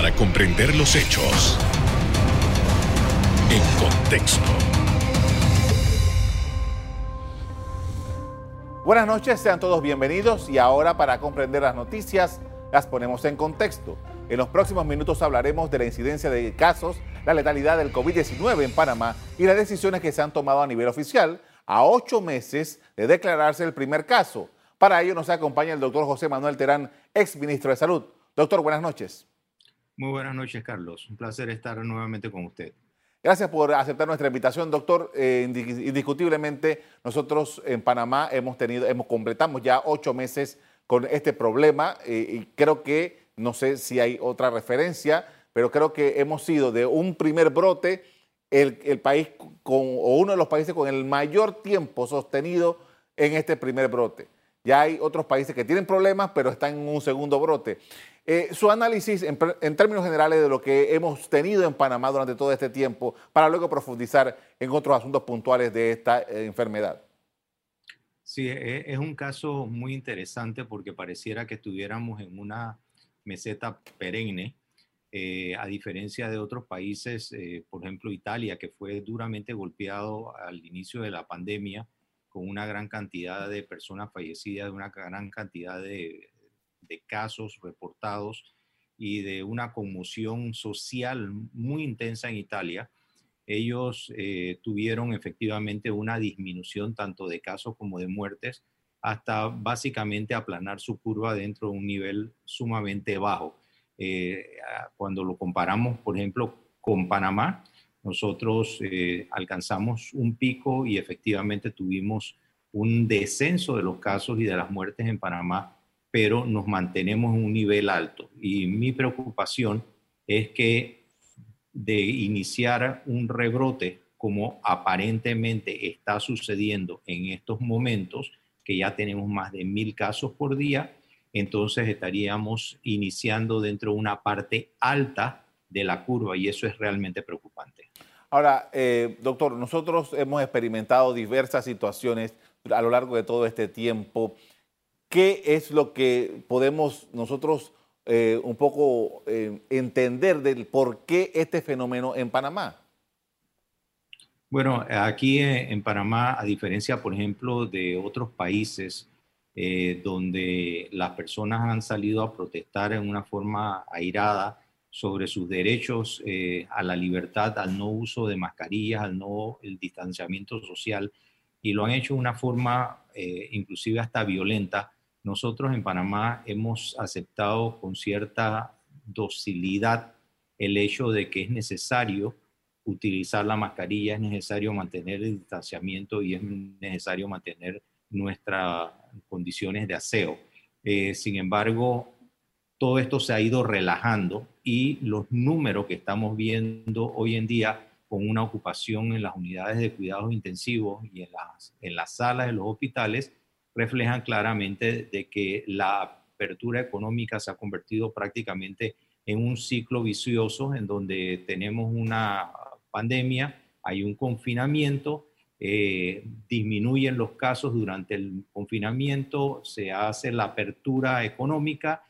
para comprender los hechos en contexto. Buenas noches, sean todos bienvenidos y ahora para comprender las noticias las ponemos en contexto. En los próximos minutos hablaremos de la incidencia de casos, la letalidad del COVID-19 en Panamá y las decisiones que se han tomado a nivel oficial a ocho meses de declararse el primer caso. Para ello nos acompaña el doctor José Manuel Terán, ex ministro de Salud. Doctor, buenas noches. Muy buenas noches, Carlos. Un placer estar nuevamente con usted. Gracias por aceptar nuestra invitación, doctor. Eh, indiscutiblemente, nosotros en Panamá hemos tenido, hemos completamos ya ocho meses con este problema eh, y creo que, no sé si hay otra referencia, pero creo que hemos sido de un primer brote el, país con, o uno de los países con el mayor tiempo sostenido en este primer brote. Ya hay otros países que tienen problemas, pero están en un segundo brote. Eh, su análisis en, términos generales de lo que hemos tenido en Panamá durante todo este tiempo, para luego profundizar en otros asuntos puntuales de esta eh, enfermedad. Sí, e, es un caso muy interesante porque pareciera que estuviéramos en una meseta perenne, eh, a diferencia de otros países, por ejemplo Italia, que fue duramente golpeado al inicio de la pandemia, con una gran cantidad de personas fallecidas, una gran cantidad de de casos reportados y de una conmoción social muy intensa en Italia, ellos eh, tuvieron efectivamente una disminución tanto de casos como de muertes hasta básicamente aplanar su curva dentro de un nivel sumamente bajo. Eh, cuando lo comparamos, por ejemplo, con Panamá, nosotros eh, alcanzamos un pico y efectivamente tuvimos un descenso de los casos y de las muertes en Panamá pero nos mantenemos en un nivel alto. Y mi preocupación es que de iniciar un rebrote como aparentemente está sucediendo en estos momentos, que ya tenemos más de mil casos por día, entonces estaríamos iniciando dentro de una parte alta de la curva y eso es realmente preocupante. Ahora, eh, doctor, nosotros hemos experimentado diversas situaciones a lo largo de todo este tiempo ¿Qué es lo que podemos nosotros eh, un poco eh, entender del por qué este fenómeno en Panamá? Bueno, aquí en Panamá, a diferencia, por ejemplo, de otros países eh, donde las personas han salido a protestar en una forma airada sobre sus derechos a la libertad, al no uso de mascarillas, al no el distanciamiento social, y lo han hecho de una forma inclusive hasta violenta, nosotros en Panamá hemos aceptado con cierta docilidad el hecho de que es necesario utilizar la mascarilla, es necesario mantener el distanciamiento y es necesario mantener nuestras condiciones de aseo. Eh, sin embargo, todo esto se ha ido relajando y los números que estamos viendo hoy en día con una ocupación en las unidades de cuidados intensivos y en las, en las salas de los hospitales reflejan claramente de que la apertura económica se ha convertido prácticamente en un ciclo vicioso en donde tenemos una pandemia, hay un confinamiento, eh, disminuyen los casos durante el confinamiento, se hace la apertura económica,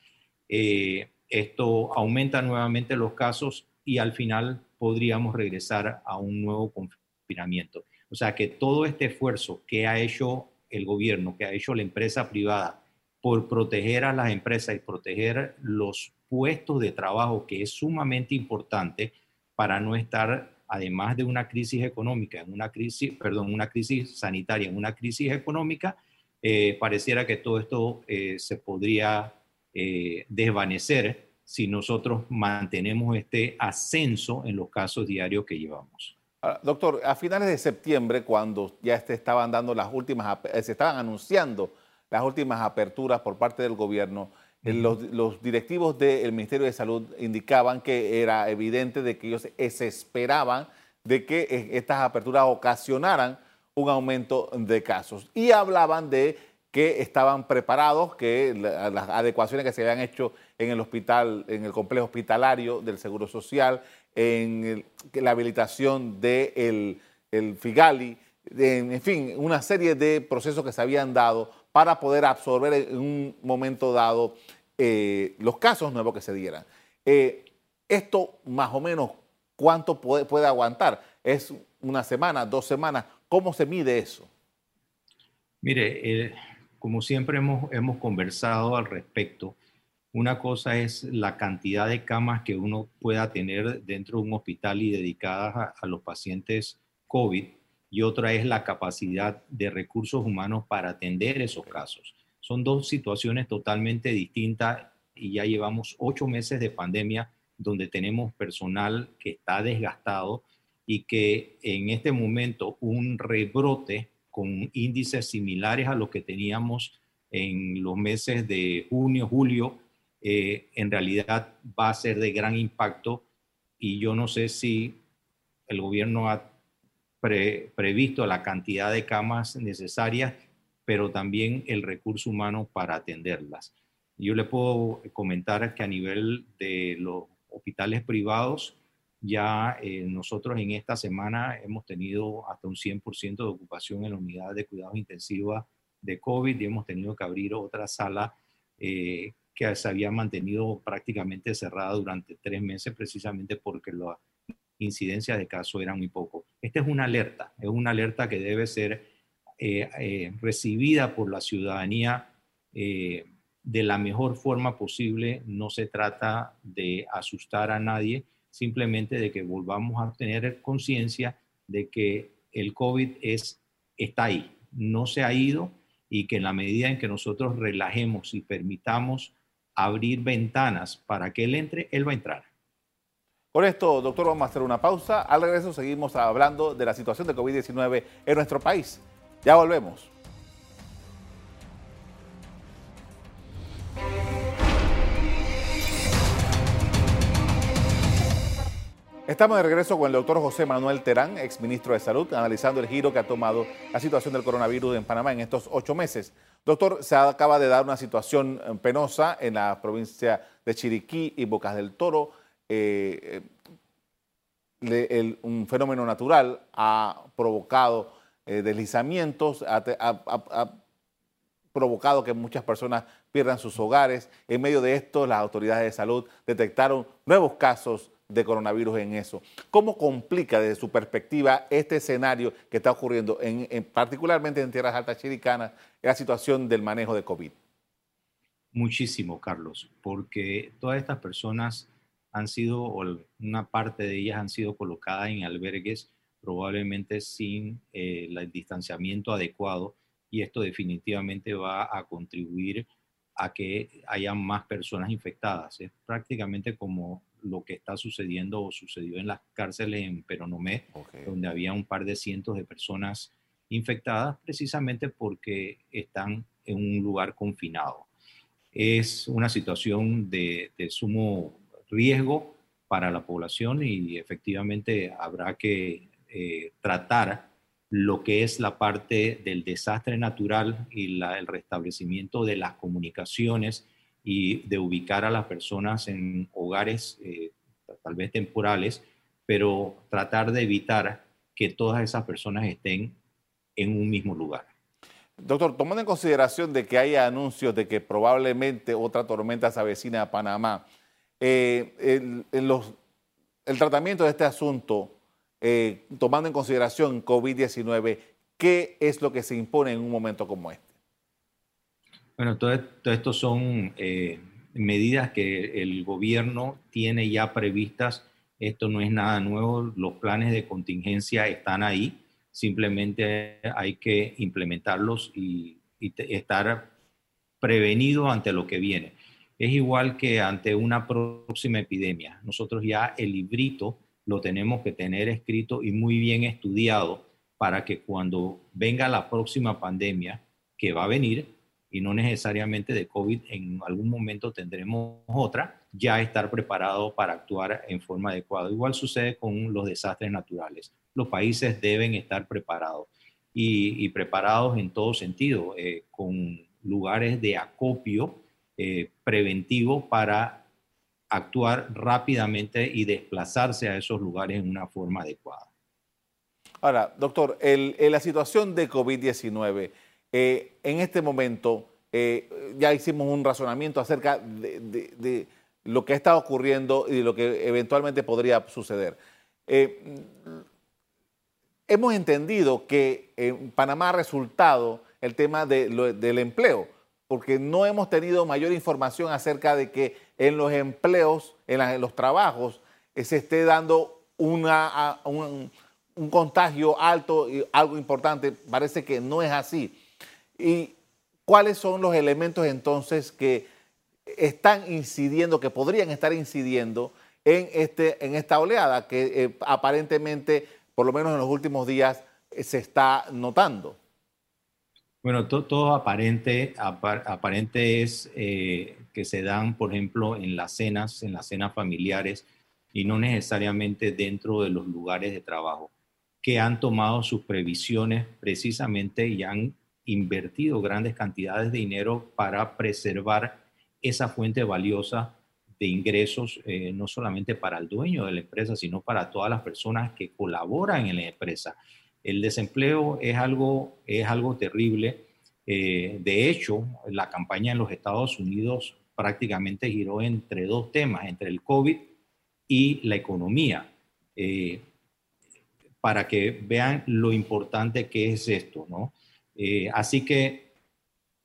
eh, esto aumenta nuevamente los casos y al final podríamos regresar a un nuevo confinamiento. O sea que todo este esfuerzo que ha hecho el gobierno, que ha hecho la empresa privada por proteger a las empresas y proteger los puestos de trabajo, que es sumamente importante para no estar, además de una crisis económica, en una crisis, perdón, una crisis sanitaria, en una crisis económica, eh, pareciera que todo esto eh, se podría eh, desvanecer si nosotros mantenemos este ascenso en los casos diarios que llevamos. Ah, doctor, a finales de septiembre, cuando ya se estaban dando las últimas, eh, se estaban anunciando las últimas aperturas por parte del gobierno, eh, los, directivos del Ministerio de Salud indicaban que era evidente de que ellos se esperaban de que eh, estas aperturas ocasionaran un aumento de casos. Y hablaban de que estaban preparados, que las adecuaciones que se habían hecho en el hospital, en el complejo hospitalario del Seguro Social, en la habilitación del el FIGALI, en fin, una serie de procesos que se habían dado para poder absorber en un momento dado eh, los casos nuevos que se dieran. Eh, Esto más o menos, ¿cuánto puede, puede aguantar? ¿Es una semana, dos semanas? ¿Cómo se mide eso? Mire, eh, como siempre hemos, hemos conversado al respecto, una cosa es la cantidad de camas que uno pueda tener dentro de un hospital y dedicadas a, los pacientes COVID y otra es la capacidad de recursos humanos para atender esos casos. Son dos situaciones totalmente distintas y ya llevamos ocho meses de pandemia donde tenemos personal que está desgastado y que en este momento un rebrote con índices similares a los que teníamos en los meses de junio, julio, eh, en realidad va a ser de gran impacto y yo no sé si el gobierno ha previsto la cantidad de camas necesarias, pero también el recurso humano para atenderlas. Yo le puedo comentar que a nivel de los hospitales privados, ya eh, nosotros en esta semana hemos tenido hasta un 100% de ocupación en la unidad de cuidados intensivos de COVID y hemos tenido que abrir otra sala eh, que se había mantenido prácticamente cerrada durante tres meses precisamente porque la incidencia de casos era muy poco. Esta es una alerta, es una alerta que debe ser eh, recibida por la ciudadanía de la mejor forma posible. No se trata de asustar a nadie, simplemente de que volvamos a tener conciencia de que el COVID es, está ahí, no se ha ido y que en la medida en que nosotros relajemos y permitamos abrir ventanas para que él entre, él va a entrar. Con esto, doctor, vamos a hacer una pausa. Al regreso seguimos hablando de la situación de COVID-19 en nuestro país. Ya volvemos. Estamos de regreso con el doctor José Manuel Terán, exministro de Salud, analizando el giro que ha tomado la situación del coronavirus en Panamá en estos ocho meses. Doctor, se acaba de dar una situación eh, penosa en la provincia de Chiriquí y Bocas del Toro. Eh, eh, un fenómeno natural ha provocado deslizamientos, ha provocado que muchas personas pierdan sus hogares. En medio de esto, las autoridades de salud detectaron nuevos casos de coronavirus en eso. ¿Cómo complica desde su perspectiva este escenario que está ocurriendo, en, particularmente en tierras altas chiricanas, la situación del manejo de COVID? Muchísimo, Carlos, porque todas estas personas han sido, o una parte de ellas han sido colocadas en albergues probablemente sin eh, el distanciamiento adecuado y esto definitivamente va a contribuir a que haya más personas infectadas. Es prácticamente como lo que está sucediendo o sucedió en las cárceles en Peronomé, donde había un par de cientos de personas infectadas precisamente porque están en un lugar confinado. Es una situación de, sumo riesgo para la población y efectivamente habrá que eh, tratar lo que es la parte del desastre natural y el restablecimiento de las comunicaciones y de ubicar a las personas en hogares eh, tal vez temporales, pero tratar de evitar que todas esas personas estén en un mismo lugar. Doctor, tomando en consideración de que hay anuncios de que probablemente otra tormenta se avecina a Panamá, eh, el, tratamiento de este asunto, eh, tomando en consideración COVID-19, ¿qué es lo que se impone en un momento como este? Bueno, todo, esto son eh, medidas que el gobierno tiene ya previstas. Esto no es nada nuevo, los planes de contingencia están ahí, simplemente hay que implementarlos y, estar prevenido ante lo que viene. Es igual que ante una próxima epidemia. Nosotros ya el librito lo tenemos que tener escrito y muy bien estudiado para que cuando venga la próxima pandemia que va a venir, y no necesariamente de COVID, en algún momento tendremos otra, ya estar preparado para actuar en forma adecuada. Igual sucede con los desastres naturales. Los países deben estar preparados y, preparados en todo sentido, eh, con lugares de acopio eh, preventivo para actuar rápidamente y desplazarse a esos lugares en una forma adecuada. Ahora, doctor, en la situación de COVID-19, eh, en este momento, eh, ya hicimos un razonamiento acerca de, lo que está ocurriendo y lo que eventualmente podría suceder. Eh, hemos entendido que en Panamá ha resultado el tema del empleo, porque no hemos tenido mayor información acerca de que en los empleos, en, los trabajos, se esté dando una, un, un, contagio alto y algo importante. Parece que no es así. ¿Y cuáles son los elementos entonces que están incidiendo, que podrían estar incidiendo en, este, en esta oleada que eh, aparentemente, por lo menos en los últimos días, eh, se está notando? Bueno, todo, aparente, aparente es eh, que se dan, por ejemplo, en las cenas, en las cenas familiares y no necesariamente dentro de los lugares de trabajo, que han tomado sus previsiones precisamente y han invertido grandes cantidades de dinero para preservar esa fuente valiosa de ingresos, eh, no solamente para el dueño de la empresa, sino para todas las personas que colaboran en la empresa. El desempleo es algo, es algo terrible. Eh, de hecho, la campaña en los Estados Unidos prácticamente giró entre dos temas, entre el COVID y la economía, eh, para que vean lo importante que es esto, ¿no? Así que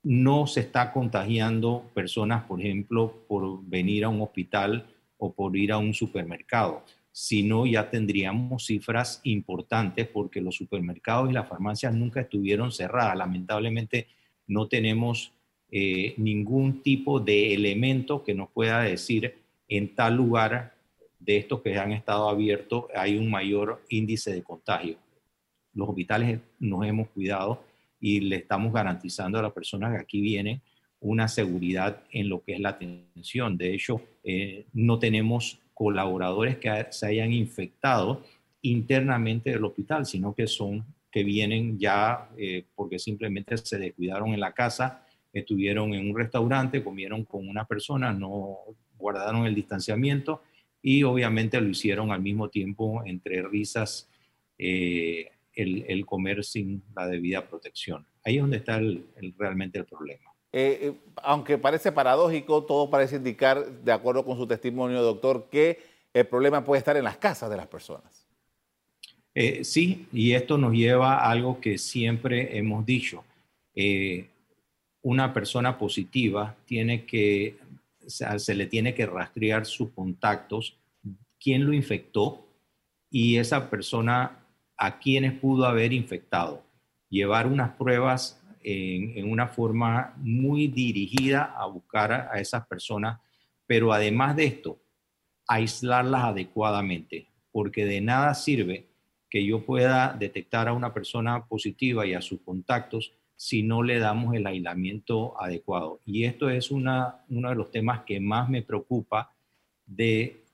no se está contagiando personas, por ejemplo, por venir a un hospital o por ir a un supermercado, sino ya tendríamos cifras importantes porque los supermercados y las farmacias nunca estuvieron cerradas. Lamentablemente no tenemos eh, ningún tipo de elemento que nos pueda decir en tal lugar de estos que han estado abiertos hay un mayor índice de contagio. Los hospitales nos hemos cuidado y le estamos garantizando a las personas que aquí vienen una seguridad en lo que es la atención. De hecho, eh, no tenemos colaboradores que se hayan infectado internamente del hospital, sino que son que vienen ya eh, porque simplemente se descuidaron en la casa, estuvieron en un restaurante, comieron con una persona, no guardaron el distanciamiento y obviamente lo hicieron al mismo tiempo entre risas, eh, el, comer sin la debida protección. Ahí es donde está realmente el problema. Eh, eh, aunque parece paradójico, todo parece indicar, de acuerdo con su testimonio, doctor, que el problema puede estar en las casas de las personas. Eh, sí, y esto nos lleva a algo que siempre hemos dicho. una persona positiva tiene que, se le tiene que rastrear sus contactos, quién lo infectó, y esa persona a quienes pudo haber infectado. Llevar unas pruebas en, una forma muy dirigida a buscar a, esas personas, pero además de esto, aislarlas adecuadamente, porque de nada sirve que yo pueda detectar a una persona positiva y a sus contactos si no le damos el aislamiento adecuado. Y esto es una, uno de los temas que más me preocupa de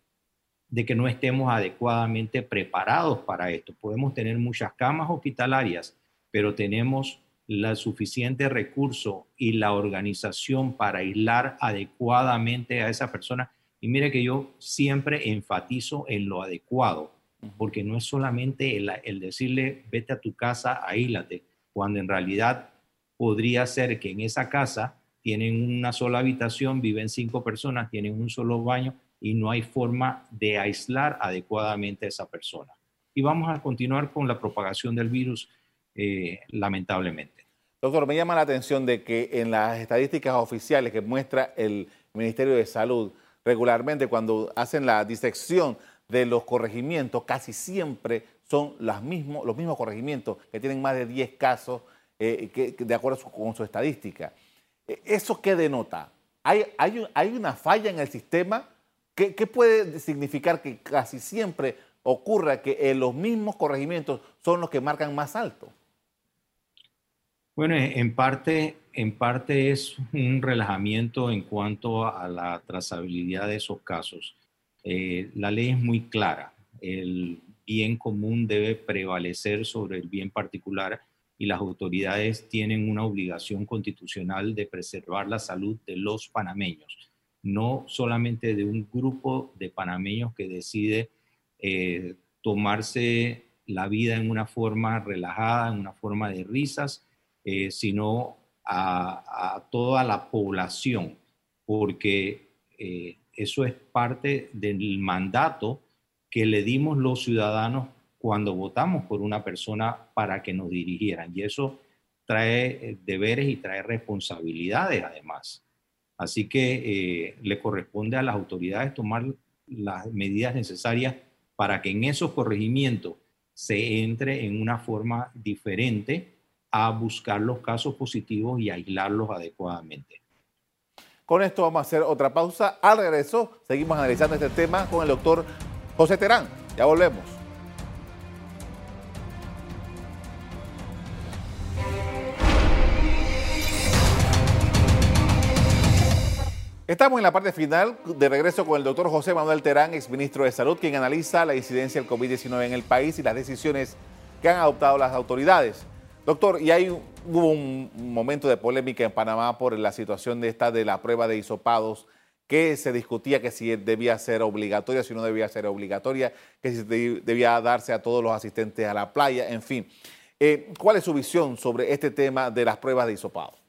de que no estemos adecuadamente preparados para esto. Podemos tener muchas camas hospitalarias, pero tenemos el suficiente recurso y la organización para aislar adecuadamente a esa persona. Y mire que yo siempre enfatizo en lo adecuado, porque no es solamente el, el decirle vete a tu casa, aíslate, cuando en realidad podría ser que en esa casa tienen una sola habitación, viven cinco personas, tienen un solo baño, y no hay forma de aislar adecuadamente a esa persona. Y vamos a continuar con la propagación del virus, eh, lamentablemente. Doctor, me llama la atención de que en las estadísticas oficiales que muestra el Ministerio de Salud, regularmente cuando hacen la disección de los corregimientos, casi siempre son los mismos, los mismos corregimientos que tienen más de 10 casos eh, que, de acuerdo con su estadística. Eh, ¿Eso qué denota? ¿Hay, hay, hay una falla en el sistema ¿Qué, puede significar que casi siempre ocurra que los mismos corregimientos son los que marcan más alto? Bueno, en parte, en parte es un relajamiento en cuanto a la trazabilidad de esos casos. Eh, la ley es muy clara. El bien común debe prevalecer sobre el bien particular y las autoridades tienen una obligación constitucional de preservar la salud de los panameños no solamente de un grupo de panameños que decide eh, tomarse la vida en una forma relajada, en una forma de risas, eh, sino a, toda la población, porque eh, eso es parte del mandato que le dimos los ciudadanos cuando votamos por una persona para que nos dirigieran. Y eso trae deberes y trae responsabilidades además. Así que eh, le corresponde a las autoridades tomar las medidas necesarias para que en esos corregimientos se entre en una forma diferente a buscar los casos positivos y aislarlos adecuadamente. Con esto vamos a hacer otra pausa. Al regreso seguimos analizando este tema con el doctor José Terán. Ya volvemos. Estamos en la parte final de regreso con el doctor José Manuel Terán, exministro de Salud, quien analiza la incidencia del COVID-19 en el país y las decisiones que han adoptado las autoridades. Doctor, y hay hubo un momento de polémica en Panamá por la situación de esta de la prueba de hisopados, que se discutía que si debía ser obligatoria, si no debía ser obligatoria, que si debía darse a todos los asistentes a la playa, en fin. Eh, ¿Cuál es su visión sobre este tema de las pruebas de hisopados?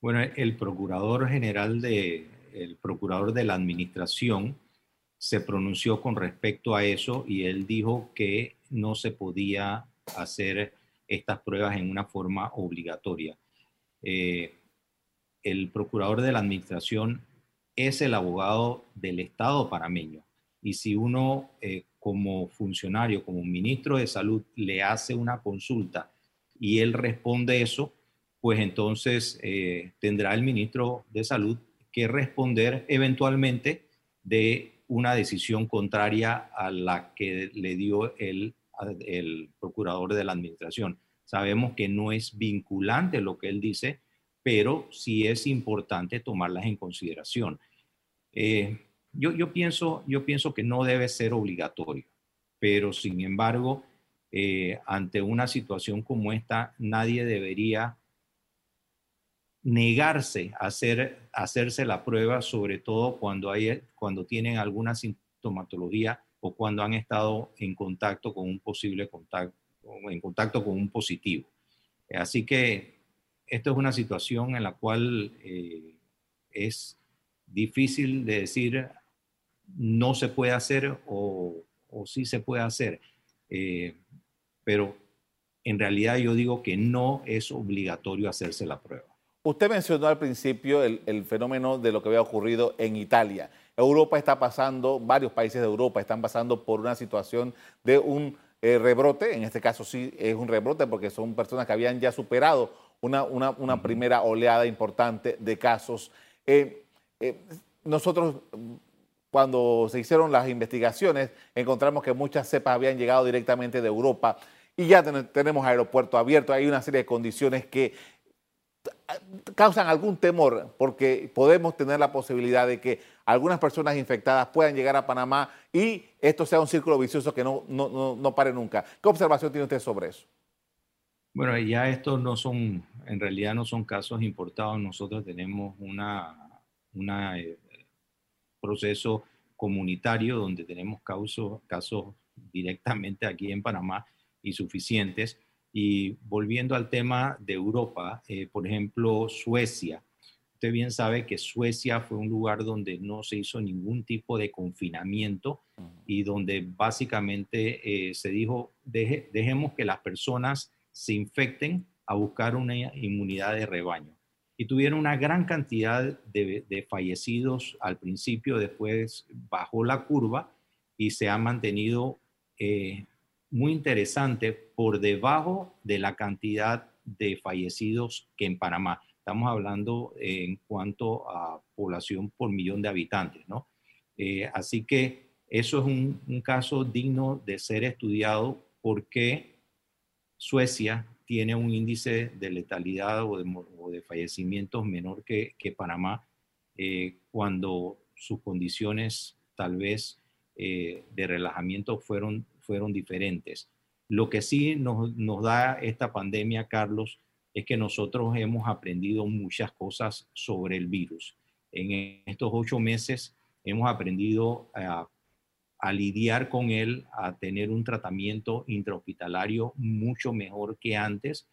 Bueno, el procurador general de, el procurador de la administración se pronunció con respecto a eso y él dijo que no se podía hacer estas pruebas en una forma obligatoria. Eh, el procurador de la administración es el abogado del Estado panameño y si uno eh, como funcionario, como ministro de salud, le hace una consulta y él responde eso, pues entonces eh, tendrá el ministro de salud que responder eventualmente de una decisión contraria a la que le dio el procurador de la administración. Sabemos que no es vinculante lo que él dice, pero sí es importante tomarlas en consideración. Eh, yo, yo, pienso, yo pienso que no debe ser obligatorio, pero sin embargo, eh, ante una situación como esta, nadie debería negarse a, hacer, hacerse la prueba, sobre todo cuando, hay, cuando tienen alguna sintomatología o cuando han estado en contacto con un posible contacto, en contacto con un positivo. Así que esto es una situación en la cual eh, es difícil de decir no se puede hacer o, o sí se puede hacer. Eh, pero en realidad yo digo que no es obligatorio hacerse la prueba. Usted mencionó al principio el, el fenómeno de lo que había ocurrido en Italia. Europa está pasando, varios países de Europa están pasando por una situación de un eh, rebrote, en este caso sí es un rebrote porque son personas que habían ya superado una, una, primera oleada importante de casos. Eh, eh, nosotros cuando se hicieron las investigaciones encontramos que muchas cepas habían llegado directamente de Europa y ya tenemos aeropuerto abierto, hay una serie de condiciones que causan algún temor porque podemos tener la posibilidad de que algunas personas infectadas puedan llegar a Panamá y esto sea un círculo vicioso que no, no, no, pare nunca. ¿Qué observación tiene usted sobre eso? Bueno, ya estos no son, en realidad no son casos importados. Nosotros tenemos una, una eh, proceso comunitario donde tenemos casos directamente aquí en Panamá y suficientes. Y volviendo al tema de Europa, eh, por ejemplo, Suecia. Usted bien sabe que Suecia fue un lugar donde no se hizo ningún tipo de confinamiento y donde básicamente eh, se dijo, dejemos que las personas se infecten a buscar una inmunidad de rebaño. Y tuvieron una gran cantidad de, fallecidos al principio, después bajó la curva y se ha mantenido eh, muy interesante por debajo de la cantidad de fallecidos que en Panamá. Estamos hablando en cuanto a población por millón de habitantes, ¿no? Eh, así que eso es un, caso digno de ser estudiado porque Suecia tiene un índice de letalidad o de, fallecimientos menor que, Panamá eh, cuando sus condiciones tal vez eh, de relajamiento fueron fueron diferentes. Lo que sí nos, da esta pandemia, Carlos, es que nosotros hemos aprendido muchas cosas sobre el virus. En estos ocho meses hemos aprendido a, lidiar con él, a tener un tratamiento intrahospitalario mucho mejor que antes,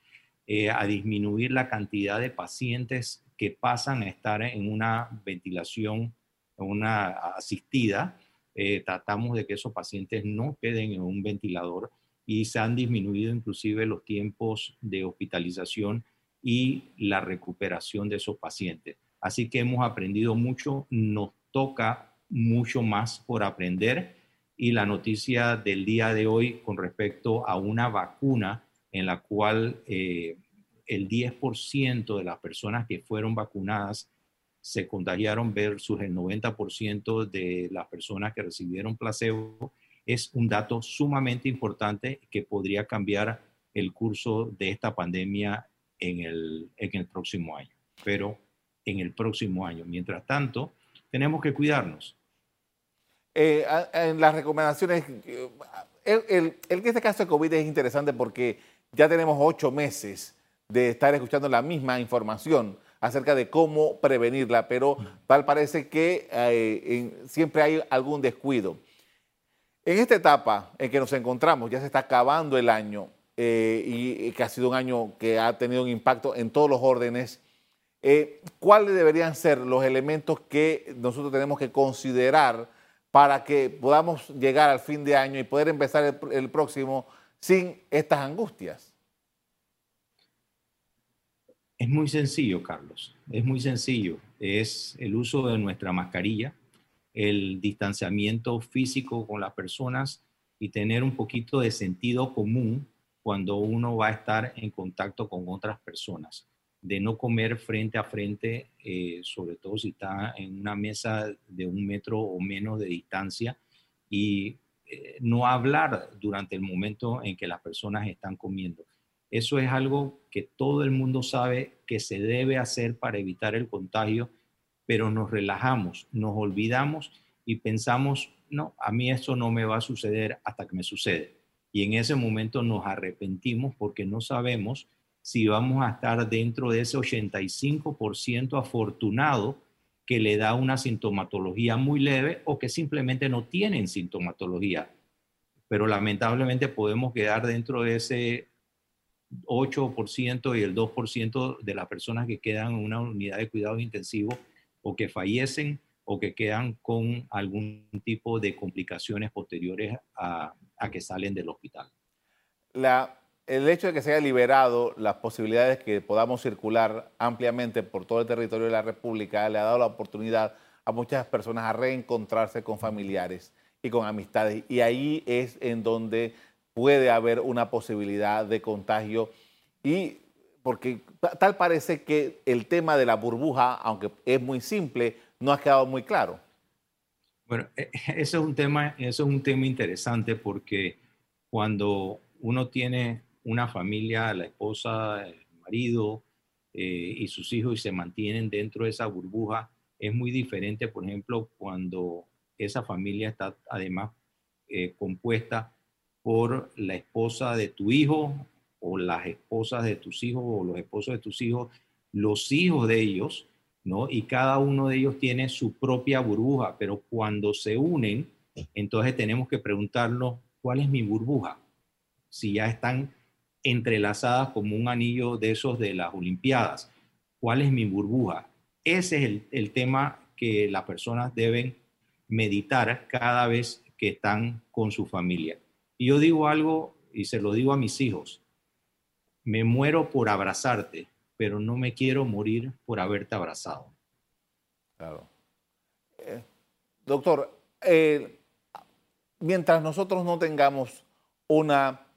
eh, a disminuir la cantidad de pacientes que pasan a estar en una ventilación una asistida, eh, tratamos de que esos pacientes no queden en un ventilador y se han disminuido inclusive los tiempos de hospitalización y la recuperación de esos pacientes. Así que hemos aprendido mucho, nos toca mucho más por aprender y la noticia del día de hoy con respecto a una vacuna en la cual eh, el 10% de las personas que fueron vacunadas se contagiaron versus el 90% de las personas que recibieron placebo, es un dato sumamente importante que podría cambiar el curso de esta pandemia en el, en el próximo año. Pero en el próximo año. Mientras tanto, tenemos que cuidarnos. Eh, en las recomendaciones, el, el, el, este caso de COVID es interesante porque ya tenemos ocho meses de estar escuchando la misma información acerca de cómo prevenirla, pero tal parece que eh, siempre hay algún descuido. En esta etapa en que nos encontramos, ya se está acabando el año eh, y, que ha sido un año que ha tenido un impacto en todos los órdenes, eh, ¿cuáles deberían ser los elementos que nosotros tenemos que considerar para que podamos llegar al fin de año y poder empezar el próximo sin estas angustias? Es muy sencillo, Carlos. Es muy sencillo. Es el uso de nuestra mascarilla, el distanciamiento físico con las personas y tener un poquito de sentido común cuando uno va a estar en contacto con otras personas. De no comer frente a frente, eh, sobre todo si está en una mesa de un metro o menos de distancia y eh, no hablar durante el momento en que las personas están comiendo eso es algo que todo el mundo sabe que se debe hacer para evitar el contagio, pero nos relajamos, nos olvidamos y pensamos, no, a mí eso no me va a suceder hasta que me sucede. Y en ese momento nos arrepentimos porque no sabemos si vamos a estar dentro de ese 85% afortunado que le da una sintomatología muy leve o que simplemente no tienen sintomatología. Pero lamentablemente podemos quedar dentro de ese 8% y el 2% de las personas que quedan en una unidad de cuidados intensivos o que fallecen o que quedan con algún tipo de complicaciones posteriores a, que salen del hospital. La, el hecho de que se haya liberado las posibilidades que podamos circular ampliamente por todo el territorio de la República le ha dado la oportunidad a muchas personas a reencontrarse con familiares y con amistades. Y ahí es en donde puede haber una posibilidad de contagio y porque tal parece que el tema de la burbuja, aunque es muy simple, no ha quedado muy claro. Bueno, e, eso es un tema, eso es un tema interesante porque cuando uno tiene una familia, la esposa, el marido eh, y sus hijos y se mantienen dentro de esa burbuja, es muy diferente, por ejemplo, cuando esa familia está además eh, compuesta por la esposa de tu hijo o las esposas de tus hijos o los esposos de tus hijos, los hijos de ellos, ¿no? Y cada uno de ellos tiene su propia burbuja, pero cuando se unen, entonces tenemos que preguntarnos, ¿cuál es mi burbuja? Si ya están entrelazadas como un anillo de esos de las Olimpiadas, ¿cuál es mi burbuja? Ese es el, el tema que las personas deben meditar cada vez que están con su familia. Y yo digo algo y se lo digo a mis hijos, me muero por abrazarte, pero no me quiero morir por haberte abrazado. Claro. Eh, doctor, eh, mientras nosotros no tengamos una,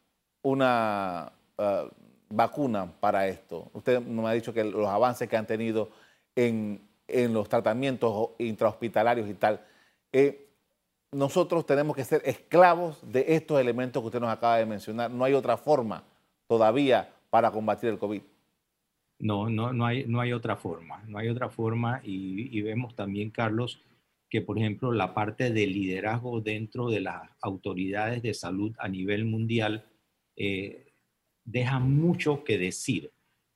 una uh, vacuna para esto, usted me ha dicho que los avances que han tenido en, en los tratamientos intrahospitalarios y tal, eh, nosotros tenemos que ser esclavos de estos elementos que usted nos acaba de mencionar. No hay otra forma todavía para combatir el COVID. No, no, no, hay, no hay otra forma. No hay otra forma y, vemos también, Carlos, que por ejemplo la parte de liderazgo dentro de las autoridades de salud a nivel mundial eh, deja mucho que decir.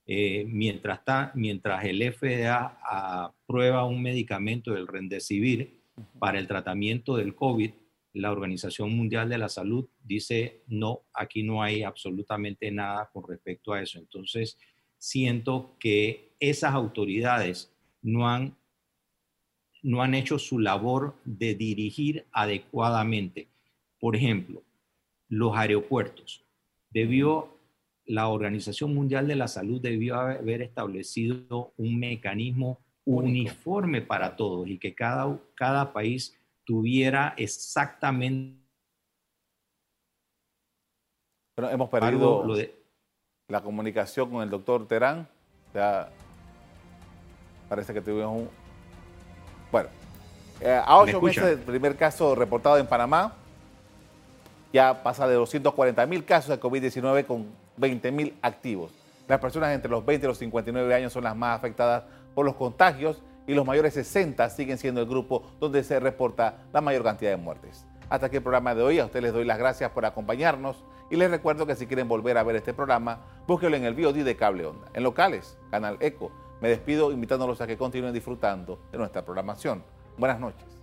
Eh, mientras, está, mientras el FDA aprueba un medicamento, el Rendecivir, para el tratamiento del COVID, la Organización Mundial de la Salud dice, no, aquí no hay absolutamente nada con respecto a eso. Entonces, siento que esas autoridades no han no han hecho su labor de dirigir adecuadamente. Por ejemplo, los aeropuertos. Debió, la Organización Mundial de la Salud debió haber establecido un mecanismo uniforme para todos y que cada, cada país tuviera exactamente... Pero hemos perdido la comunicación con el doctor Terán. Ya parece que tuvimos un... Bueno, eh, a ocho meses del primer caso reportado en Panamá, ya pasa de 240 mil casos de COVID-19 con 20 mil activos. Las personas entre los 20 y los 59 años son las más afectadas por los contagios y los mayores 60 siguen siendo el grupo donde se reporta la mayor cantidad de muertes. Hasta aquí el programa de hoy. A ustedes les doy las gracias por acompañarnos y les recuerdo que si quieren volver a ver este programa, búsquenlo en el VOD de Cable Onda. En locales, Canal Eco. Me despido invitándolos a que continúen disfrutando de nuestra programación. Buenas noches.